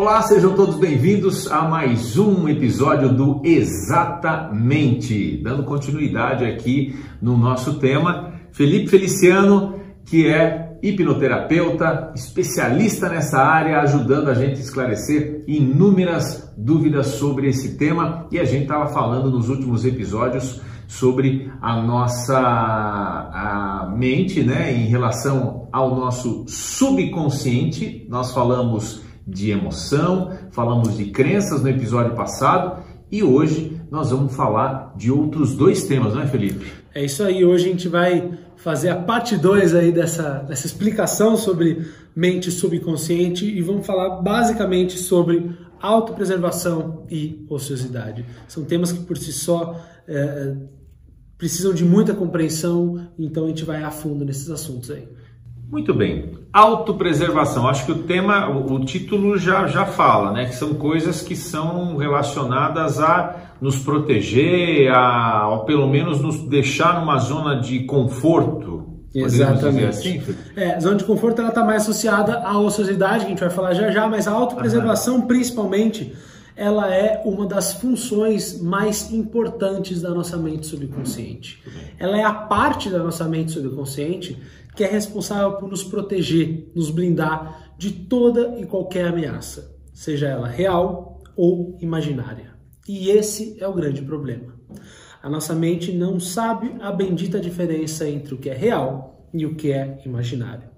Olá, sejam todos bem-vindos a mais um episódio do Exatamente, dando continuidade aqui no nosso tema. Felipe Feliciano, que é hipnoterapeuta, especialista nessa área, ajudando a gente a esclarecer inúmeras dúvidas sobre esse tema. E a gente estava falando nos últimos episódios sobre a nossa a mente, né, em relação ao nosso subconsciente. Nós falamos de emoção, falamos de crenças no episódio passado e hoje nós vamos falar de outros dois temas, não é, Felipe? É isso aí, hoje a gente vai fazer a parte 2 aí dessa, dessa explicação sobre mente subconsciente e vamos falar basicamente sobre autopreservação e ociosidade. São temas que por si só é, precisam de muita compreensão, então a gente vai a fundo nesses assuntos aí. Muito bem. Autopreservação. Acho que o tema, o, título já, já fala, né? Que são coisas que são relacionadas a nos proteger, a, ou pelo menos nos deixar numa zona de conforto. Exatamente. Assim? É, zona de conforto ela está mais associada à ociosidade, que a gente vai falar já já, mas a autopreservação, Aham. principalmente, ela é uma das funções mais importantes da nossa mente subconsciente. Ela é a parte da nossa mente subconsciente que é responsável por nos proteger, nos blindar de toda e qualquer ameaça, seja ela real ou imaginária. E esse é o grande problema. A nossa mente não sabe a bendita diferença entre o que é real e o que é imaginário.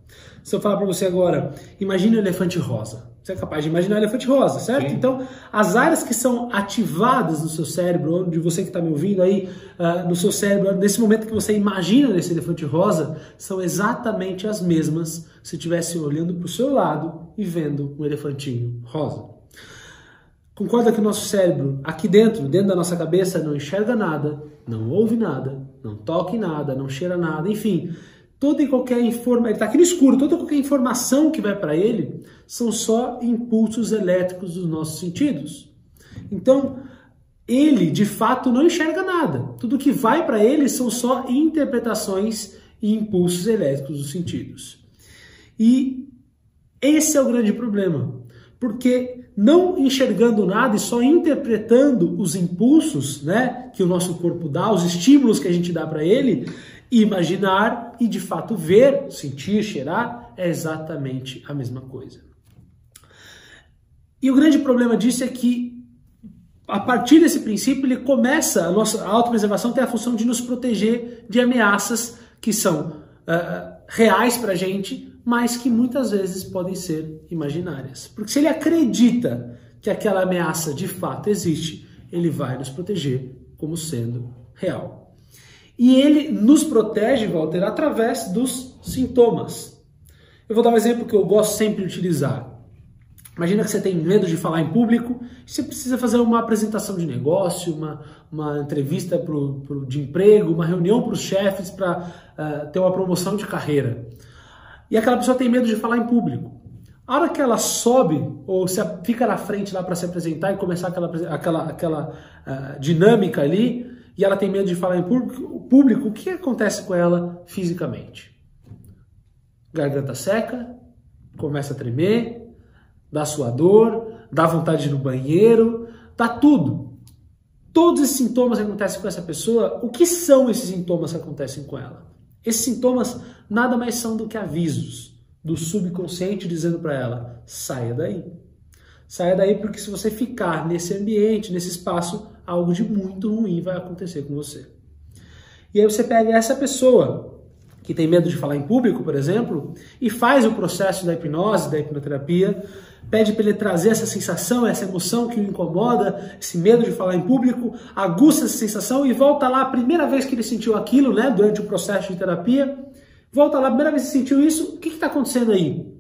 Se eu falar para você agora, imagine um elefante rosa. Você é capaz de imaginar um elefante rosa, certo? Sim. Então, as áreas que são ativadas no seu cérebro, de você que está me ouvindo aí, uh, no seu cérebro, nesse momento que você imagina esse elefante rosa, são exatamente as mesmas se estivesse olhando para o seu lado e vendo um elefantinho rosa. Concorda que o nosso cérebro, aqui dentro, dentro da nossa cabeça, não enxerga nada, não ouve nada, não toca em nada, não cheira nada, enfim, toda e qualquer informação, ele está aqui no escuro, toda e qualquer informação que vai para ele são só impulsos elétricos dos nossos sentidos. Então, ele de fato não enxerga nada. Tudo que vai para ele são só interpretações e impulsos elétricos dos sentidos. E esse é o grande problema, porque não enxergando nada e só interpretando os impulsos, né, que o nosso corpo dá, os estímulos que a gente dá para ele, Imaginar e de fato ver, sentir, cheirar é exatamente a mesma coisa. E o grande problema disso é que a partir desse princípio ele começa a nossa a autopreservação tem a função de nos proteger de ameaças que são uh, reais para a gente, mas que muitas vezes podem ser imaginárias. Porque se ele acredita que aquela ameaça de fato existe, ele vai nos proteger como sendo real. E ele nos protege, Walter, através dos sintomas. Eu vou dar um exemplo que eu gosto sempre de utilizar. Imagina que você tem medo de falar em público você precisa fazer uma apresentação de negócio, uma, uma entrevista pro, pro, de emprego, uma reunião para os chefes para uh, eh, ter uma promoção de carreira. E aquela pessoa tem medo de falar em público. A hora que ela sobe ou se fica na frente lá para se apresentar e começar aquela, aquela, aquela uh, dinâmica ali, e ela tem medo de falar em público, público o que acontece com ela fisicamente? Garganta seca, começa a tremer, dá suador, dá vontade de ir no banheiro, dá tudo. Todos esses sintomas que acontecem com essa pessoa, o que são esses sintomas que acontecem com ela? Esses sintomas nada mais são do que avisos do subconsciente dizendo para ela: saia daí. Saia daí porque se você ficar nesse ambiente, nesse espaço, algo de muito ruim vai acontecer com você. E aí você pega essa pessoa que tem medo de falar em público, por exemplo, e faz o processo da hipnose, da hipnoterapia, pede para ele trazer essa sensação, essa emoção que o incomoda, esse medo de falar em público, aguça essa sensação e volta lá a primeira vez que ele sentiu aquilo, né, durante o processo de terapia, volta lá a primeira vez que sentiu isso, o que está acontecendo aí?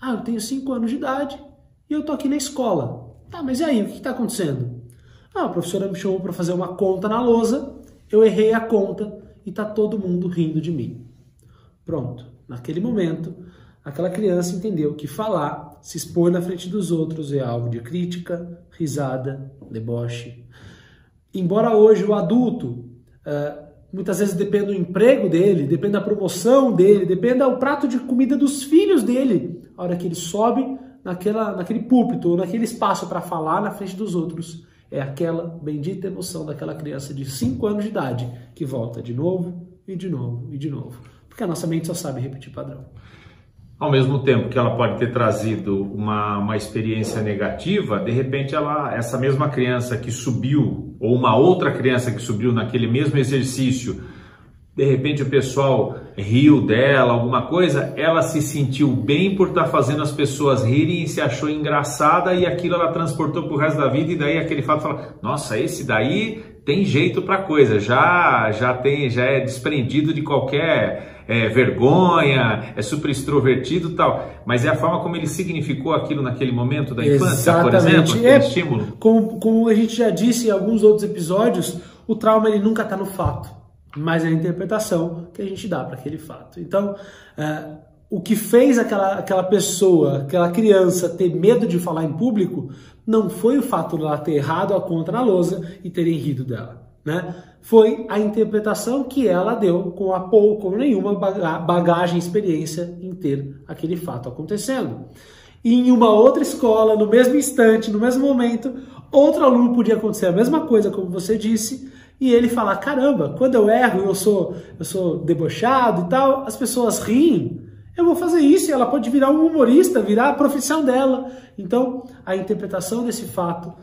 Ah, eu tenho 5 anos de idade e eu estou aqui na escola. Tá, mas e aí, o que está acontecendo? Ah, a professora me chamou para fazer uma conta na lousa, eu errei a conta e está todo mundo rindo de mim. Pronto. Naquele momento, aquela criança entendeu que falar, se expor na frente dos outros é alvo de crítica, risada, deboche. Embora hoje o adulto uh, muitas vezes dependa do emprego dele, dependa da promoção dele, dependa do prato de comida dos filhos dele. A hora que ele sobe naquela, naquele púlpito, ou naquele espaço para falar na frente dos outros. É aquela bendita emoção daquela criança de 5 anos de idade que volta de novo e de novo e de novo. Porque a nossa mente só sabe repetir padrão. Ao mesmo tempo que ela pode ter trazido uma, uma experiência negativa, de repente ela, essa mesma criança que subiu, ou uma outra criança que subiu naquele mesmo exercício, de repente o pessoal riu dela, alguma coisa, ela se sentiu bem por estar tá fazendo as pessoas rirem e se achou engraçada e aquilo ela transportou para o resto da vida e daí aquele fato fala, nossa, esse daí tem jeito para coisa, já já tem, já é desprendido de qualquer é, vergonha, é super extrovertido tal, mas é a forma como ele significou aquilo naquele momento da infância, Exatamente. por exemplo, é, estímulo. Como, como a gente já disse em alguns outros episódios, o trauma ele nunca está no fato mas é a interpretação que a gente dá para aquele fato. Então, é, o que fez aquela, aquela pessoa, aquela criança ter medo de falar em público, não foi o fato de ela ter errado a conta na lousa e terem rido dela. Né? Foi a interpretação que ela deu com a pouco, com nenhuma bagagem, experiência em ter aquele fato acontecendo. E em uma outra escola, no mesmo instante, no mesmo momento, outro aluno podia acontecer a mesma coisa, como você disse, e ele fala: caramba, quando eu erro, eu sou, eu sou debochado e tal, as pessoas riem. Eu vou fazer isso e ela pode virar um humorista, virar a profissão dela. Então, a interpretação desse fato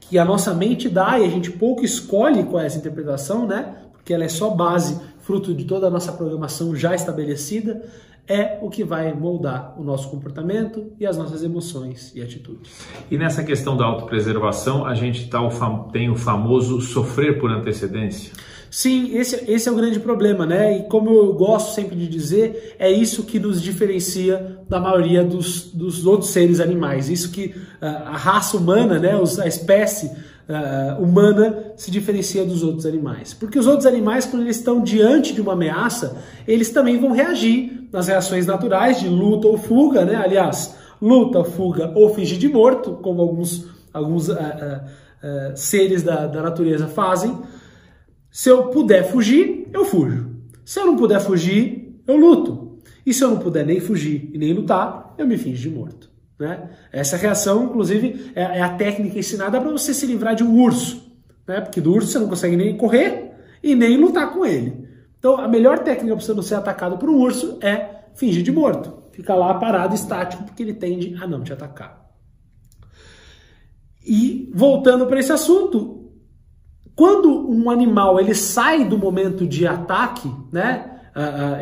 que a nossa mente dá e a gente pouco escolhe qual é essa interpretação, né? Porque ela é só base, fruto de toda a nossa programação já estabelecida, é o que vai moldar o nosso comportamento e as nossas emoções e atitudes. E nessa questão da autopreservação, a gente tá o tem o famoso sofrer por antecedência? Sim, esse, esse é o grande problema, né? E como eu gosto sempre de dizer, é isso que nos diferencia da maioria dos, dos outros seres animais. Isso que uh, a raça humana, né, a espécie uh, humana se diferencia dos outros animais. Porque os outros animais, quando eles estão diante de uma ameaça, eles também vão reagir nas reações naturais de luta ou fuga, né? Aliás, luta, fuga ou fingir de morto, como alguns, alguns uh, uh, uh, seres da, da natureza fazem. Se eu puder fugir, eu fujo. Se eu não puder fugir, eu luto. E se eu não puder nem fugir e nem lutar, eu me finjo de morto. Né? Essa reação, inclusive, é, é a técnica ensinada para você se livrar de um urso. Né? Porque do urso você não consegue nem correr e nem lutar com ele. Então, a melhor técnica para você não ser atacado por um urso é fingir de morto. Fica lá parado, estático, porque ele tende a não te atacar. E voltando para esse assunto, quando um animal ele sai do momento de ataque, né?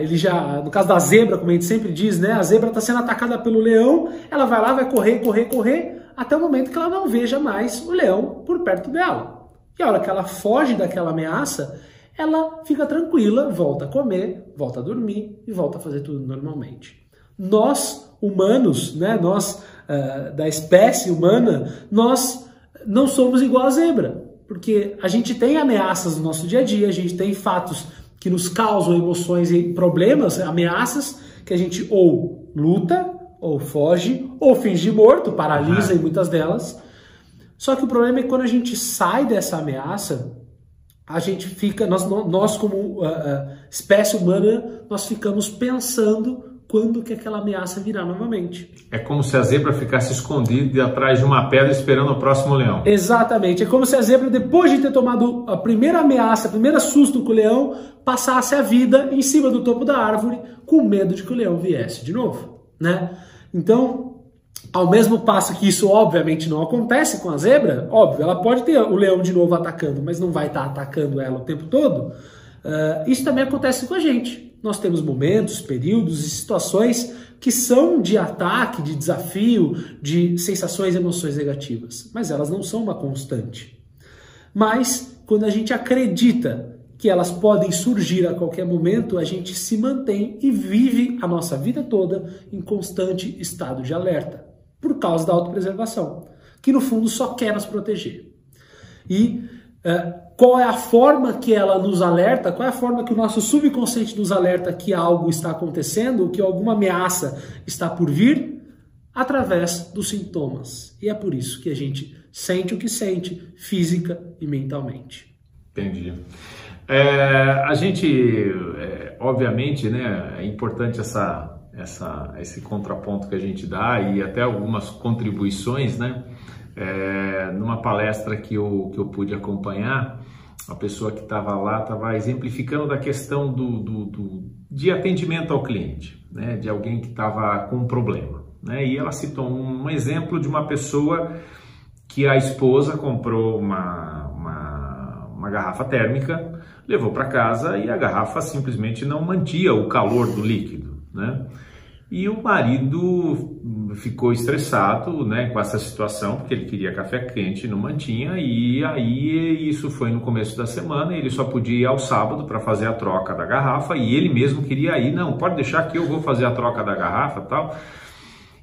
Ele já, no caso da zebra, como a gente sempre diz, né? A zebra está sendo atacada pelo leão, ela vai lá, vai correr, correr, correr, até o momento que ela não veja mais o leão por perto dela. E a hora que ela foge daquela ameaça, ela fica tranquila, volta a comer, volta a dormir e volta a fazer tudo normalmente. Nós, humanos, né, nós uh, da espécie humana, nós não somos igual a zebra, porque a gente tem ameaças no nosso dia a dia, a gente tem fatos que nos causam emoções e problemas, ameaças que a gente ou luta, ou foge, ou finge morto, paralisa uhum. em muitas delas. Só que o problema é que quando a gente sai dessa ameaça, a gente fica, nós, nós como uh, uh, espécie humana, nós ficamos pensando quando que aquela ameaça virá novamente. É como se a zebra ficasse escondida atrás de uma pedra esperando o próximo leão. Exatamente. É como se a zebra, depois de ter tomado a primeira ameaça, a primeira susto com o leão, passasse a vida em cima do topo da árvore com medo de que o leão viesse de novo, né? Então, ao mesmo passo que isso obviamente não acontece com a zebra, óbvio, ela pode ter o leão de novo atacando, mas não vai estar atacando ela o tempo todo. Uh, isso também acontece com a gente. Nós temos momentos, períodos e situações que são de ataque, de desafio, de sensações e emoções negativas, mas elas não são uma constante. Mas quando a gente acredita que elas podem surgir a qualquer momento, a gente se mantém e vive a nossa vida toda em constante estado de alerta por causa da autopreservação, que no fundo só quer nos proteger. E uh, qual é a forma que ela nos alerta, qual é a forma que o nosso subconsciente nos alerta que algo está acontecendo, que alguma ameaça está por vir? Através dos sintomas. E é por isso que a gente sente o que sente, física e mentalmente. Entendi. É, a gente, é, obviamente, né, é importante essa essa, esse contraponto que a gente dá e até algumas contribuições, né? É, numa palestra que eu, que eu pude acompanhar, a pessoa que estava lá estava exemplificando da questão do, do, do, de atendimento ao cliente, né? de alguém que estava com um problema. Né? E ela citou um exemplo de uma pessoa que a esposa comprou uma, uma, uma garrafa térmica, levou para casa e a garrafa simplesmente não mantia o calor do líquido. Né? E o marido ficou estressado né, com essa situação, porque ele queria café quente, não mantinha, e aí isso foi no começo da semana, ele só podia ir ao sábado para fazer a troca da garrafa, e ele mesmo queria ir, não, pode deixar que eu vou fazer a troca da garrafa tal.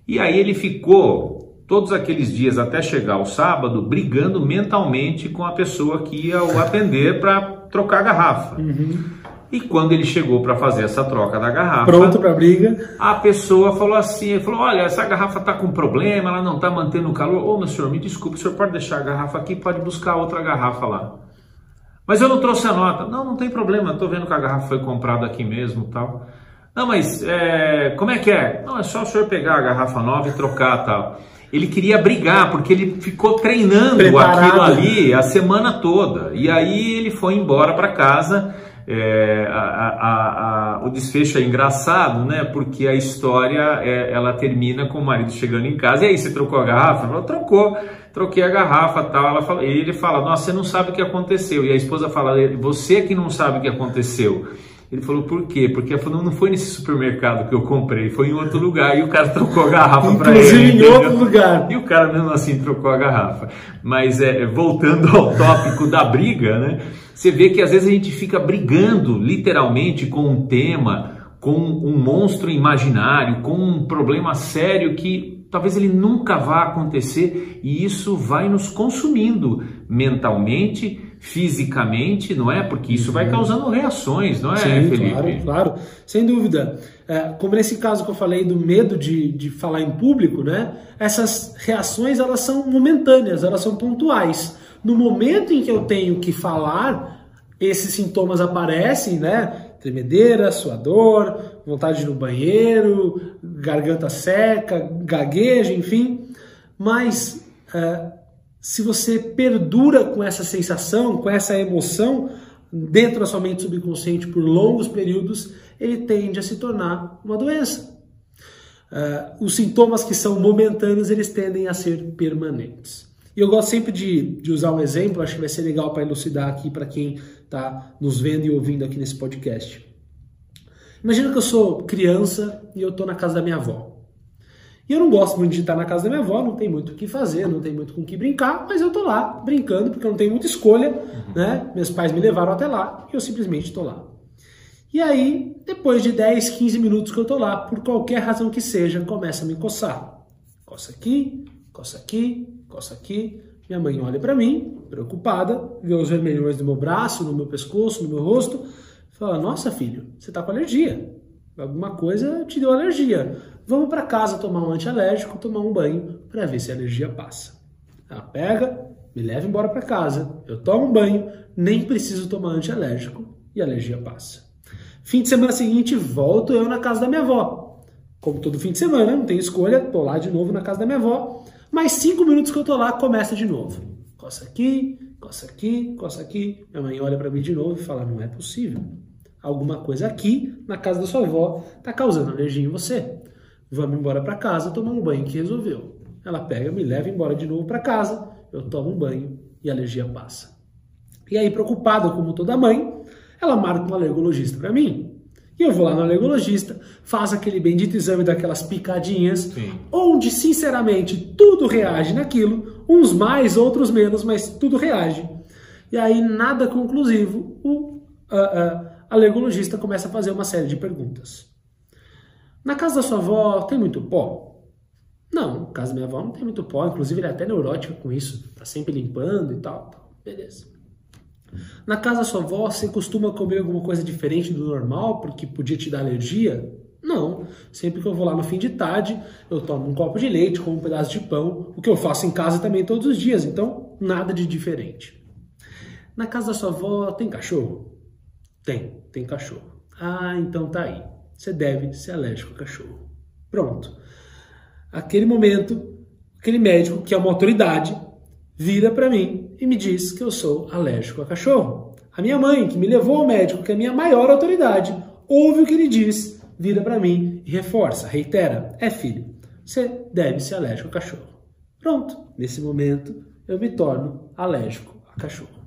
E aí ele ficou todos aqueles dias até chegar o sábado brigando mentalmente com a pessoa que ia o atender para trocar a garrafa. Uhum. E quando ele chegou para fazer essa troca da garrafa, pronto para briga, a pessoa falou assim, falou, olha, essa garrafa está com problema, ela não está mantendo o calor. Ô, meu senhor, me desculpe, o senhor pode deixar a garrafa aqui, pode buscar outra garrafa lá. Mas eu não trouxe a nota. Não, não tem problema, estou vendo que a garrafa foi comprada aqui mesmo, tal. Não, mas é, como é que é? Não, é só o senhor pegar a garrafa nova e trocar, tal. Ele queria brigar porque ele ficou treinando Preparado. aquilo ali a semana toda. E aí ele foi embora para casa é, a, a, a, o desfecho é engraçado, né? Porque a história é, ela termina com o marido chegando em casa e aí você trocou a garrafa? Ela trocou, troquei a garrafa, tal. Ela fala, e ele fala, nossa, você não sabe o que aconteceu. E a esposa fala, você que não sabe o que aconteceu. Ele falou, por quê? Porque falou, não foi nesse supermercado que eu comprei, foi em outro lugar. E o cara trocou a garrafa para ele. Inclusive em outro lugar. E o cara mesmo assim trocou a garrafa. Mas é, voltando ao tópico da briga, né? Você vê que às vezes a gente fica brigando literalmente com um tema, com um monstro imaginário, com um problema sério que talvez ele nunca vá acontecer e isso vai nos consumindo mentalmente, fisicamente, não é? Porque isso vai uhum. causando reações, não é, Sim, Felipe? Claro, claro, sem dúvida. É, como nesse caso que eu falei do medo de, de falar em público, né? Essas reações elas são momentâneas, elas são pontuais. No momento em que eu tenho que falar, esses sintomas aparecem, né? Tremedeira, suador, vontade de ir no banheiro, garganta seca, gagueja, enfim. Mas é, se você perdura com essa sensação, com essa emoção dentro da sua mente subconsciente por longos períodos, ele tende a se tornar uma doença. Uh, os sintomas que são momentâneos, eles tendem a ser permanentes. E eu gosto sempre de, de usar um exemplo, acho que vai ser legal para elucidar aqui para quem está nos vendo e ouvindo aqui nesse podcast. Imagina que eu sou criança e eu estou na casa da minha avó. E eu não gosto muito de estar na casa da minha avó, não tem muito o que fazer, não tem muito com o que brincar, mas eu estou lá brincando porque eu não tenho muita escolha, uhum. né? Meus pais me levaram até lá e eu simplesmente estou lá. E aí, depois de 10, 15 minutos que eu estou lá, por qualquer razão que seja, começa a me coçar. Coça aqui, coça aqui, coça aqui. Minha mãe olha para mim, preocupada, vê os vermelhões no meu braço, no meu pescoço, no meu rosto, fala: Nossa, filho, você está com alergia. Alguma coisa te deu alergia. Vamos para casa tomar um antialérgico, tomar um banho para ver se a alergia passa. Ela pega, me leva embora para casa, eu tomo um banho, nem preciso tomar antialérgico e a alergia passa. Fim de semana seguinte, volto eu na casa da minha avó. Como todo fim de semana, não tenho escolha, tô lá de novo na casa da minha avó. Mais cinco minutos que eu tô lá, começa de novo. Coça aqui, coça aqui, coça aqui. Minha mãe olha para mim de novo e fala: não é possível. Alguma coisa aqui, na casa da sua avó, tá causando alergia em você. Vamos embora para casa tomar um banho que resolveu. Ela pega, me leva embora de novo para casa, eu tomo um banho e a alergia passa. E aí, preocupada como toda mãe, ela marca um alergologista para mim. E eu vou lá no alergologista, faz aquele bendito exame daquelas picadinhas, Sim. onde, sinceramente, tudo reage naquilo, uns mais, outros menos, mas tudo reage. E aí, nada conclusivo, o uh, uh, alergologista começa a fazer uma série de perguntas. Na casa da sua avó tem muito pó? Não, na casa da minha avó não tem muito pó, inclusive ele é até neurótico com isso, tá sempre limpando e tal. Beleza. Na casa da sua avó, você costuma comer alguma coisa diferente do normal porque podia te dar alergia? Não. Sempre que eu vou lá no fim de tarde, eu tomo um copo de leite, como um pedaço de pão, o que eu faço em casa também todos os dias, então nada de diferente. Na casa da sua avó tem cachorro? Tem, tem cachorro. Ah, então tá aí. você deve ser alérgico a cachorro. Pronto. Aquele momento, aquele médico, que é uma autoridade, vira para mim e me diz que eu sou alérgico a cachorro. A minha mãe, que me levou ao médico, que é a minha maior autoridade, ouve o que ele diz, vira para mim e reforça, reitera: é filho, você deve ser alérgico a cachorro. Pronto, nesse momento eu me torno alérgico a cachorro.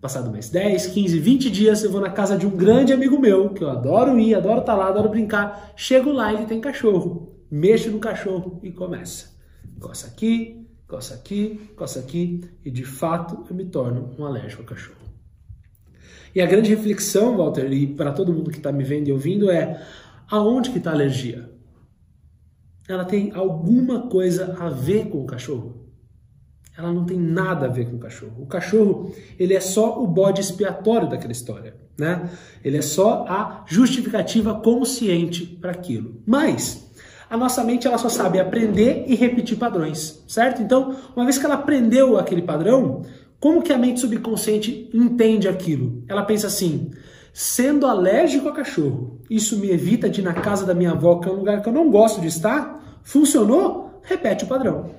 Passado mais 10, 15, 20 dias, eu vou na casa de um grande amigo meu, que eu adoro ir, adoro estar tá lá, adoro brincar. Chego lá e ele tem cachorro. Mexo no cachorro e começa. Coça aqui, coça aqui, coça aqui, e de fato eu me torno um alérgico a cachorro. E a grande reflexão, Walter, e para todo mundo que está me vendo e ouvindo, é aonde que está a alergia? Ela tem alguma coisa a ver com o cachorro? ela não tem nada a ver com o cachorro. O cachorro, ele é só o bode expiatório daquela história, né? Ele é só a justificativa consciente para aquilo. Mas a nossa mente ela só sabe aprender e repetir padrões, certo? Então, uma vez que ela aprendeu aquele padrão, como que a mente subconsciente entende aquilo? Ela pensa assim: sendo alérgico a cachorro, isso me evita de ir na casa da minha avó, que é um lugar que eu não gosto de estar. Funcionou? Repete o padrão.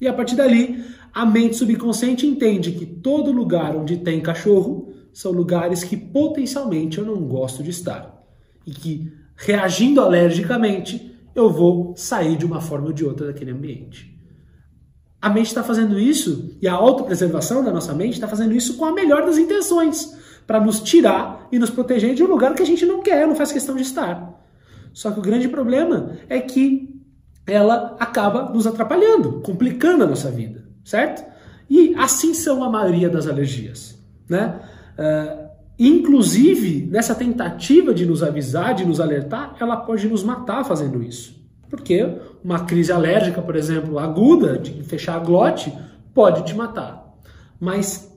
E a partir dali, a mente subconsciente entende que todo lugar onde tem cachorro são lugares que potencialmente eu não gosto de estar. E que, reagindo alergicamente, eu vou sair de uma forma ou de outra daquele ambiente. A mente está fazendo isso, e a autopreservação da nossa mente está fazendo isso com a melhor das intenções, para nos tirar e nos proteger de um lugar que a gente não quer, não faz questão de estar. Só que o grande problema é que ela acaba nos atrapalhando, complicando a nossa vida certo? E assim são a maioria das alergias, né? Uh, inclusive, nessa tentativa de nos avisar, de nos alertar, ela pode nos matar fazendo isso. Porque uma crise alérgica, por exemplo, aguda, de fechar a glote, pode te matar. Mas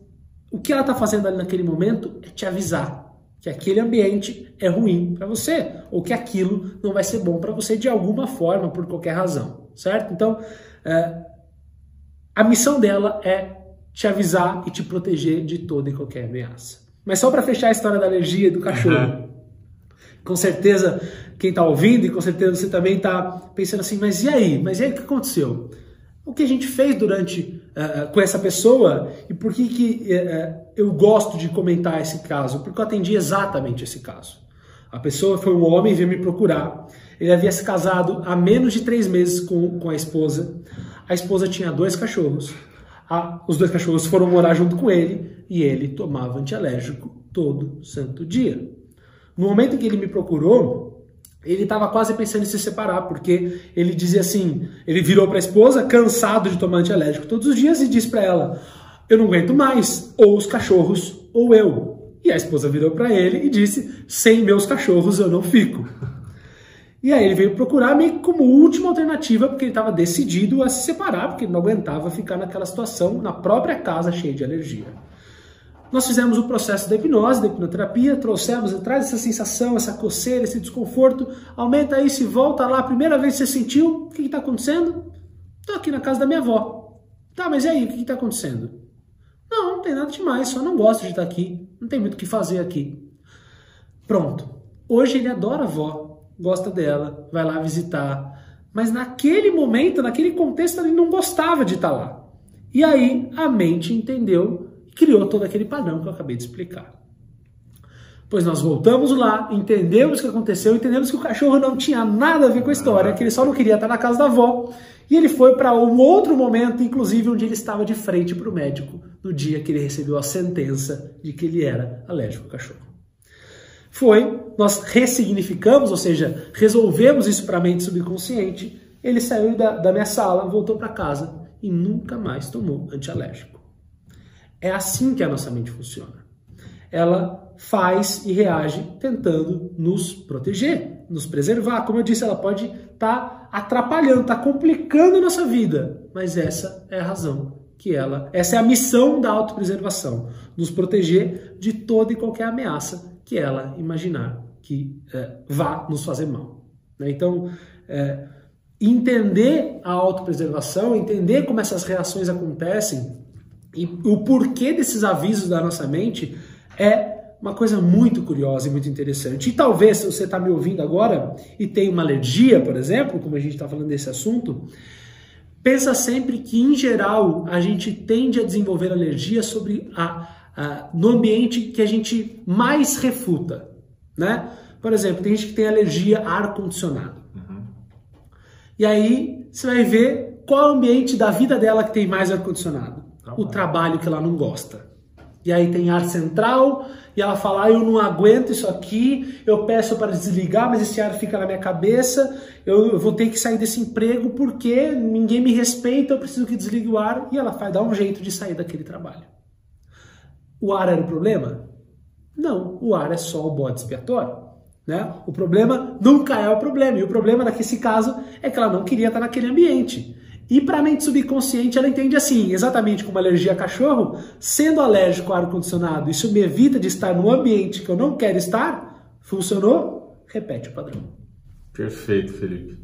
o que ela está fazendo ali naquele momento é te avisar que aquele ambiente é ruim para você, ou que aquilo não vai ser bom para você de alguma forma, por qualquer razão, certo? Então, uh, a missão dela é te avisar e te proteger de toda e qualquer ameaça. Mas só para fechar a história da alergia do cachorro. Uhum. Com certeza, quem está ouvindo, e com certeza você também está pensando assim, mas e aí? Mas e aí o que aconteceu? O que a gente fez durante uh, com essa pessoa e por que, que uh, eu gosto de comentar esse caso? Porque eu atendi exatamente esse caso. A pessoa foi um homem, veio me procurar. Ele havia se casado há menos de três meses com, com a esposa. A esposa tinha dois cachorros. A, os dois cachorros foram morar junto com ele e ele tomava antialérgico todo santo dia. No momento em que ele me procurou, ele estava quase pensando em se separar, porque ele dizia assim: ele virou para a esposa, cansado de tomar antialérgico todos os dias, e disse para ela: Eu não aguento mais, ou os cachorros, ou eu. E a esposa virou para ele e disse: Sem meus cachorros eu não fico. E aí ele veio procurar-me como última alternativa, porque ele estava decidido a se separar, porque ele não aguentava ficar naquela situação, na própria casa, cheia de alergia. Nós fizemos o processo da hipnose, da hipnoterapia, trouxemos, traz essa sensação, essa coceira, esse desconforto, aumenta isso e volta lá, a primeira vez que você sentiu, o que está acontecendo? Estou aqui na casa da minha avó. Tá, mas e aí, o que está acontecendo? Não, não tem nada demais, só não gosto de estar aqui, não tem muito o que fazer aqui. Pronto. Hoje ele adora a avó, gosta dela, vai lá visitar. Mas naquele momento, naquele contexto, ele não gostava de estar lá. E aí a mente entendeu e criou todo aquele padrão que eu acabei de explicar. Pois nós voltamos lá, entendemos o que aconteceu, entendemos que o cachorro não tinha nada a ver com a história, que ele só não queria estar na casa da avó. E ele foi para um outro momento, inclusive onde ele estava de frente para o médico, no dia que ele recebeu a sentença de que ele era alérgico ao cachorro foi nós ressignificamos, ou seja, resolvemos isso para a mente subconsciente. Ele saiu da, da minha sala, voltou para casa e nunca mais tomou antialérgico. É assim que a nossa mente funciona. Ela faz e reage tentando nos proteger, nos preservar. Como eu disse, ela pode estar tá atrapalhando, estar tá complicando a nossa vida, mas essa é a razão que ela, essa é a missão da autopreservação, nos proteger de toda e qualquer ameaça que ela imaginar que é, vá nos fazer mal. Né? Então, é, entender a autopreservação, entender como essas reações acontecem e o porquê desses avisos da nossa mente é uma coisa muito curiosa e muito interessante. E talvez se você está me ouvindo agora e tem uma alergia, por exemplo, como a gente está falando desse assunto, pensa sempre que, em geral, a gente tende a desenvolver alergia sobre a, a, no ambiente que a gente mais refuta. Né? Por exemplo, tem gente que tem alergia a ar-condicionado. Uhum. E aí você vai ver qual é o ambiente da vida dela que tem mais ar-condicionado. O trabalho que ela não gosta. E aí tem ar central, e ela fala: ah, eu não aguento isso aqui, eu peço para desligar, mas esse ar fica na minha cabeça, eu, vou ter que sair desse emprego porque ninguém me respeita, eu preciso que desligue o ar, e ela vai dar um jeito de sair daquele trabalho. O ar era o problema? Não, o ar é só o bode expiatório. Né? O problema nunca é o problema, e o problema nesse caso é que ela não queria estar naquele ambiente. E para a mente subconsciente, ela entende assim, exatamente como alergia a cachorro, sendo alérgico ao ar-condicionado, isso me evita de estar num ambiente que eu não quero estar, funcionou? Repete o padrão. Perfeito, Felipe.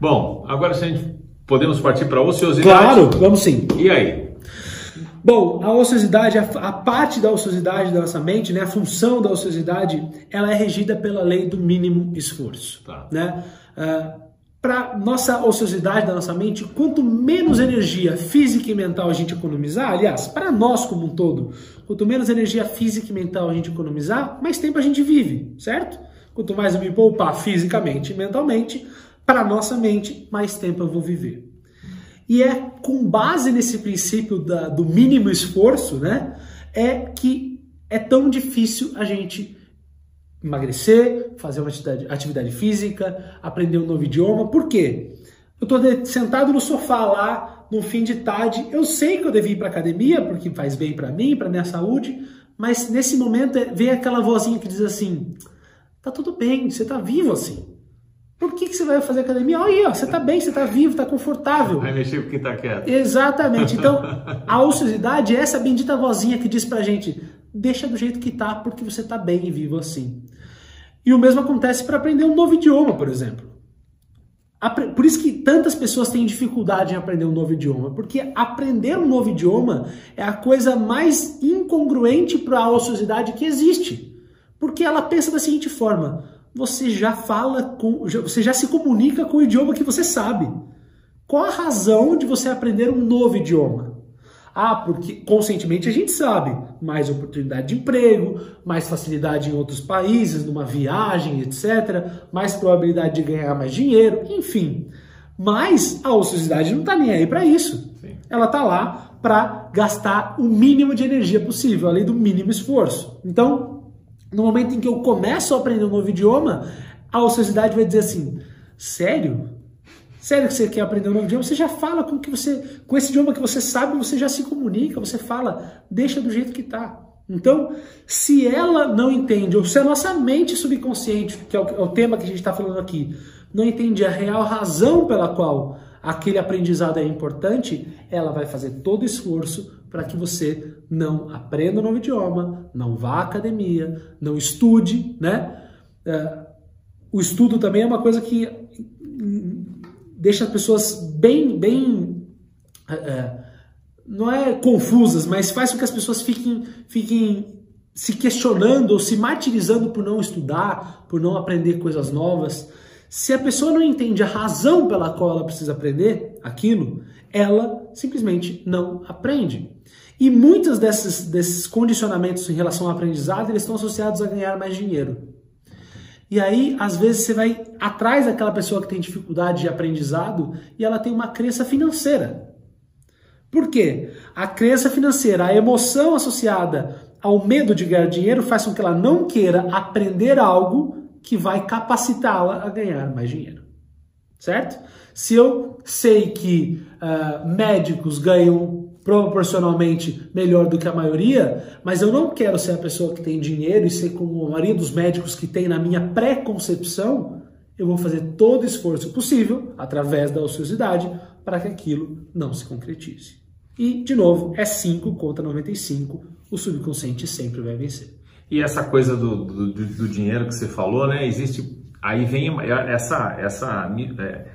Bom, agora se a gente podemos partir para ociosidade. Claro, vamos sim. E aí? Bom, a ociosidade, a, a, parte da ociosidade da nossa mente, né, a função da ociosidade, ela é regida pela lei do mínimo esforço. Tá. Né? Uh, para nossa ociosidade da nossa mente, quanto menos energia física e mental a gente economizar, aliás, para nós como um todo, quanto menos energia física e mental a gente economizar, mais tempo a gente vive, certo? Quanto mais eu me poupar fisicamente e mentalmente, para nossa mente, mais tempo eu vou viver. E é com base nesse princípio da, do mínimo esforço, né, é que é tão difícil a gente emagrecer, fazer uma atividade, atividade física, aprender um novo idioma. Por quê? Eu estou sentado no sofá lá, no fim de tarde. Eu sei que eu devia ir para academia, porque faz bem para mim, para minha saúde, mas nesse momento é, vem aquela vozinha que diz assim: tá tudo bem, você tá vivo assim. Por que, que você vai fazer academia? Olha aí, ó, você tá bem, você tá vivo, tá confortável. Vai mexer com quem tá quieto. Exatamente. Então, a ociosidade é essa bendita vozinha que diz pra gente: deixa do jeito que tá, porque você tá bem e vivo assim. E o mesmo acontece para aprender um novo idioma, por exemplo. Por isso que tantas pessoas têm dificuldade em aprender um novo idioma, porque aprender um novo idioma é a coisa mais incongruente para a ociosidade que existe. Porque ela pensa da seguinte forma: você já fala com, você já se comunica com o idioma que você sabe. Qual a razão de você aprender um novo idioma? Ah, porque conscientemente a gente sabe, mais oportunidade de emprego, mais facilidade em outros países, numa viagem, etc., mais probabilidade de ganhar mais dinheiro, enfim. Mas a ociosidade não está nem aí para isso. Sim. Ela está lá para gastar o mínimo de energia possível, além do mínimo esforço. Então, no momento em que eu começo a aprender um novo idioma, a ociosidade vai dizer assim: sério? Sério que você quer aprender um novo idioma? Você já fala com que você, com esse idioma que você sabe, você já se comunica, você fala, deixa do jeito que está. Então, se ela não entende, ou se a nossa mente subconsciente, que é o, é o tema que a gente está falando aqui, não entende a real razão pela qual aquele aprendizado é importante, ela vai fazer todo o esforço para que você não aprenda um novo idioma, não vá à academia, não estude, né? É, o estudo também é uma coisa que deixa as pessoas bem, bem é, é, não é confusas, mas faz com que as pessoas fiquem, fiquem se questionando ou se martirizando por não estudar, por não aprender coisas novas. Se a pessoa não entende a razão pela qual ela precisa aprender aquilo, ela simplesmente não aprende. E muitos desses, desses condicionamentos em relação ao aprendizado, eles estão associados a ganhar mais dinheiro. E aí, às vezes, você vai atrás daquela pessoa que tem dificuldade de aprendizado e ela tem uma crença financeira. Por quê? A crença financeira, a emoção associada ao medo de ganhar dinheiro faz com que ela não queira aprender algo que vai capacitá-la a ganhar mais dinheiro. Certo? Se eu sei que uh, médicos ganham proporcionalmente melhor do que a maioria, mas eu não quero ser a pessoa que tem dinheiro e ser como a maioria dos médicos que tem na minha pré-concepção, eu vou fazer todo o esforço possível, através da ociosidade, para que aquilo não se concretize. E, de novo, é 5 contra 95, o subconsciente sempre vai vencer. E essa coisa do, do, do dinheiro que você falou, né? Existe. Aí vem essa, essa, é,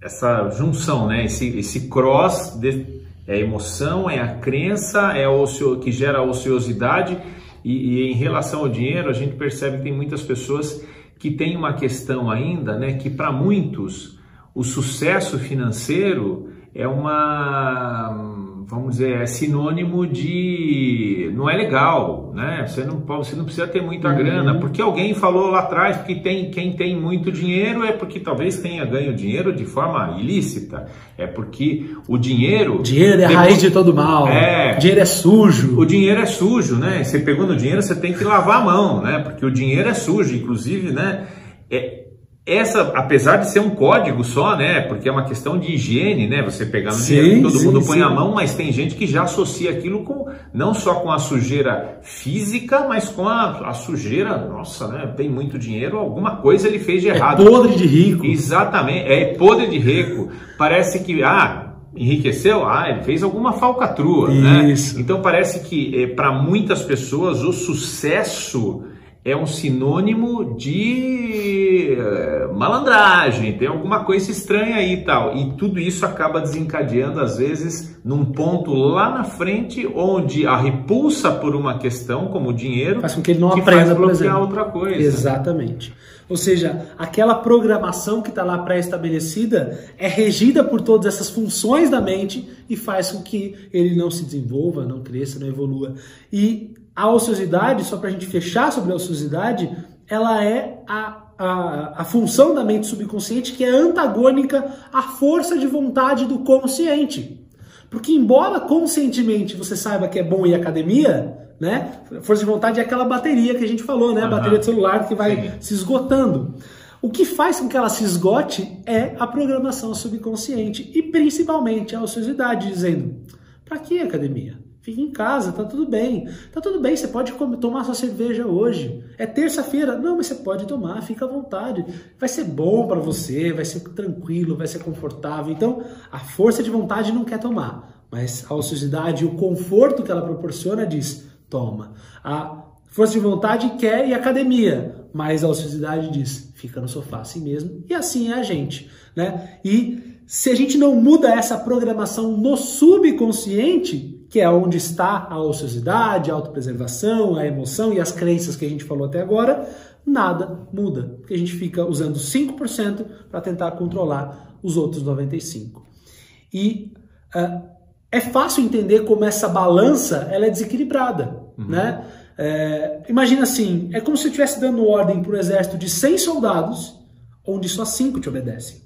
essa junção, né? Esse, esse cross de, é a emoção, é a crença, é ocio, que gera a ociosidade E, e em relação ao dinheiro, a gente percebe que tem muitas pessoas que têm uma questão ainda, né, que para muitos o sucesso financeiro é uma vamos dizer, é sinônimo de não é legal, né? Você não você não precisa ter muita uhum. grana, porque alguém falou lá atrás que tem quem tem muito dinheiro é porque talvez tenha ganho dinheiro de forma ilícita, é porque o dinheiro dinheiro é depois, a raiz de todo mal. É, dinheiro é sujo. O dinheiro é sujo, né? Você pegou no dinheiro, você tem que lavar a mão, né? Porque o dinheiro é sujo, inclusive, né? É, essa, apesar de ser um código só, né? Porque é uma questão de higiene, né? Você pegar no sim, dinheiro, todo sim, mundo põe sim. a mão, mas tem gente que já associa aquilo com não só com a sujeira física, mas com a, a sujeira, nossa, né? Tem muito dinheiro, alguma coisa ele fez de é errado. É podre de rico. Exatamente, é podre de rico. Parece que, ah, enriqueceu? Ah, ele fez alguma falcatrua, né? Isso. né? Então parece que eh, para muitas pessoas o sucesso é um sinônimo de eh, malandragem, tem alguma coisa estranha aí e tal. E tudo isso acaba desencadeando, às vezes, num ponto lá na frente, onde a repulsa por uma questão, como o dinheiro, faz com que ele não que aprenda por exemplo. outra coisa. Exatamente. Ou seja, aquela programação que está lá pré-estabelecida é regida por todas essas funções da mente e faz com que ele não se desenvolva, não cresça, não evolua. E a ociosidade, só para a gente fechar sobre a ociosidade, ela é a, a, a função da mente subconsciente que é antagônica à força de vontade do consciente. Porque embora conscientemente você saiba que é bom ir à academia, né? Força de vontade é aquela bateria que a gente falou, né? A bateria de celular que vai Sim. se esgotando. O que faz com que ela se esgote é a programação subconsciente e principalmente a ociosidade, dizendo: para que academia? Fique em casa, tá tudo bem. Tá tudo bem, você pode tomar sua cerveja hoje. É terça-feira. Não, mas você pode tomar, fica à vontade. Vai ser bom para você, vai ser tranquilo, vai ser confortável. Então, a força de vontade não quer tomar, mas a ociosidade e o conforto que ela proporciona diz: toma. A força de vontade quer à academia, mas a ociosidade diz: fica no sofá assim mesmo. E assim é a gente, né? E se a gente não muda essa programação no subconsciente, que é onde está a ociosidade, a autopreservação, a emoção e as crenças que a gente falou até agora, nada muda, porque a gente fica usando 5% para tentar controlar os outros 95%. E uh, é fácil entender como essa balança ela é desequilibrada, uhum. né? É, imagina assim, é como se eu estivesse dando ordem para o exército de 100 soldados, onde só 5 te obedecem.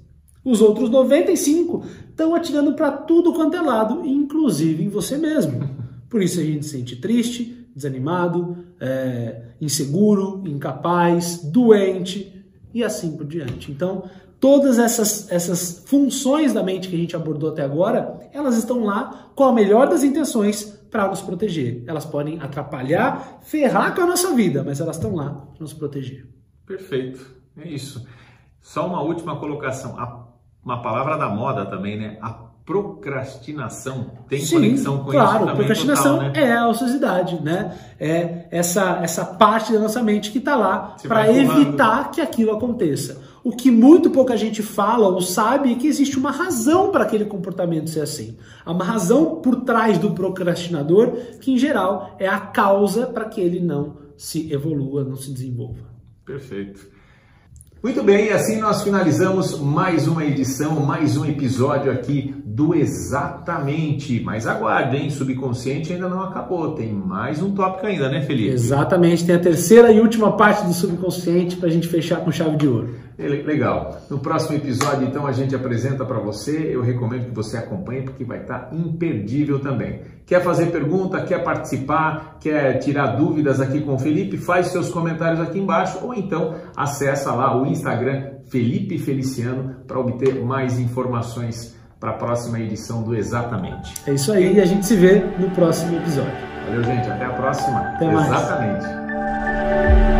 Os outros 95 estão atirando para tudo quanto é lado, inclusive em você mesmo. Por isso a gente se sente triste, desanimado, é, inseguro, incapaz, doente e assim por diante. Então, todas essas, essas funções da mente que a gente abordou até agora, elas estão lá com a melhor das intenções para nos proteger. Elas podem atrapalhar, ferrar com a nossa vida, mas elas estão lá para nos proteger. Perfeito, é isso. Só uma última colocação. A uma palavra da moda também, né? A procrastinação tem Sim, conexão com claro, isso também. Procrastinação total, né? é a ociosidade, né? É essa, essa parte da nossa mente que está lá para evitar que aquilo aconteça. O que muito pouca gente fala ou sabe é que existe uma razão para aquele comportamento ser assim. Há uma razão por trás do procrastinador que, em geral, é a causa para que ele não se evolua, não se desenvolva. Perfeito. Muito bem, assim nós finalizamos mais uma edição, mais um episódio aqui do Exatamente. Mas aguarde, hein? Subconsciente ainda não acabou. Tem mais um tópico ainda, né, Felipe? Exatamente. Tem a terceira e última parte do subconsciente para a gente fechar com chave de ouro. Legal. No próximo episódio, então, a gente apresenta para você. Eu recomendo que você acompanhe porque vai estar tá imperdível também. Quer fazer pergunta, quer participar, quer tirar dúvidas aqui com o Felipe? Faz seus comentários aqui embaixo ou então acessa lá o Instagram Felipe Feliciano para obter mais informações para a próxima edição do Exatamente. É isso aí e a gente se vê no próximo episódio. Valeu, gente. Até a próxima. Até mais. Exatamente.